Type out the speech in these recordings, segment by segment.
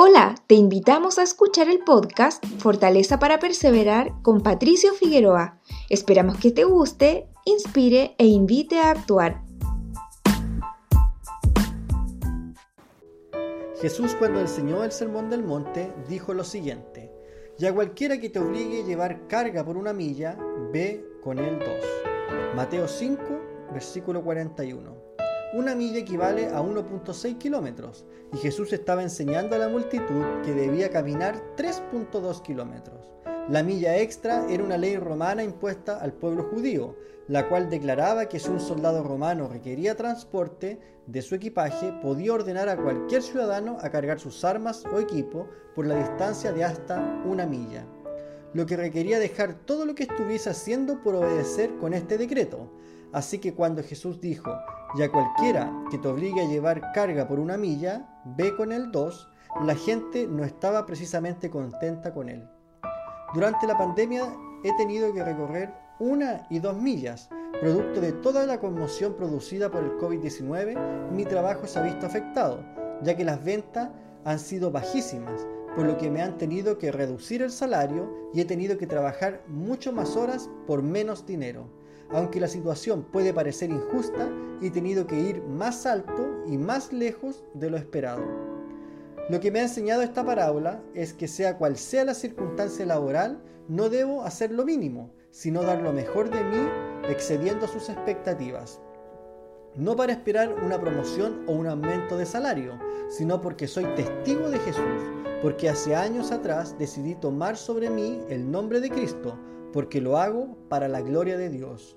Hola, te invitamos a escuchar el podcast Fortaleza para Perseverar con Patricio Figueroa. Esperamos que te guste, inspire e invite a actuar. Jesús cuando enseñó el Sermón del Monte dijo lo siguiente, Ya cualquiera que te obligue a llevar carga por una milla, ve con él dos. Mateo 5, versículo 41. Una milla equivale a 1.6 kilómetros y Jesús estaba enseñando a la multitud que debía caminar 3.2 kilómetros. La milla extra era una ley romana impuesta al pueblo judío, la cual declaraba que si un soldado romano requería transporte de su equipaje, podía ordenar a cualquier ciudadano a cargar sus armas o equipo por la distancia de hasta una milla, lo que requería dejar todo lo que estuviese haciendo por obedecer con este decreto. Así que cuando Jesús dijo, ya cualquiera que te obligue a llevar carga por una milla, ve con el dos, la gente no estaba precisamente contenta con él. Durante la pandemia he tenido que recorrer una y dos millas. Producto de toda la conmoción producida por el COVID-19, mi trabajo se ha visto afectado, ya que las ventas han sido bajísimas, por lo que me han tenido que reducir el salario y he tenido que trabajar mucho más horas por menos dinero aunque la situación puede parecer injusta, he tenido que ir más alto y más lejos de lo esperado. Lo que me ha enseñado esta parábola es que sea cual sea la circunstancia laboral, no debo hacer lo mínimo, sino dar lo mejor de mí excediendo sus expectativas. No para esperar una promoción o un aumento de salario, sino porque soy testigo de Jesús, porque hace años atrás decidí tomar sobre mí el nombre de Cristo, porque lo hago para la gloria de Dios.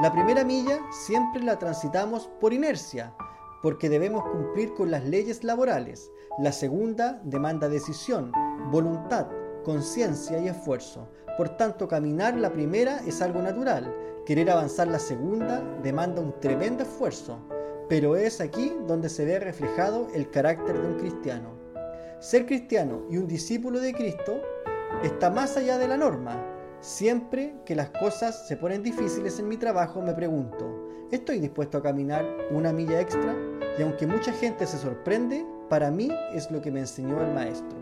La primera milla siempre la transitamos por inercia, porque debemos cumplir con las leyes laborales. La segunda demanda decisión, voluntad, conciencia y esfuerzo. Por tanto, caminar la primera es algo natural. Querer avanzar la segunda demanda un tremendo esfuerzo. Pero es aquí donde se ve reflejado el carácter de un cristiano. Ser cristiano y un discípulo de Cristo está más allá de la norma, Siempre que las cosas se ponen difíciles en mi trabajo me pregunto, ¿estoy dispuesto a caminar una milla extra? Y aunque mucha gente se sorprende, para mí es lo que me enseñó el maestro.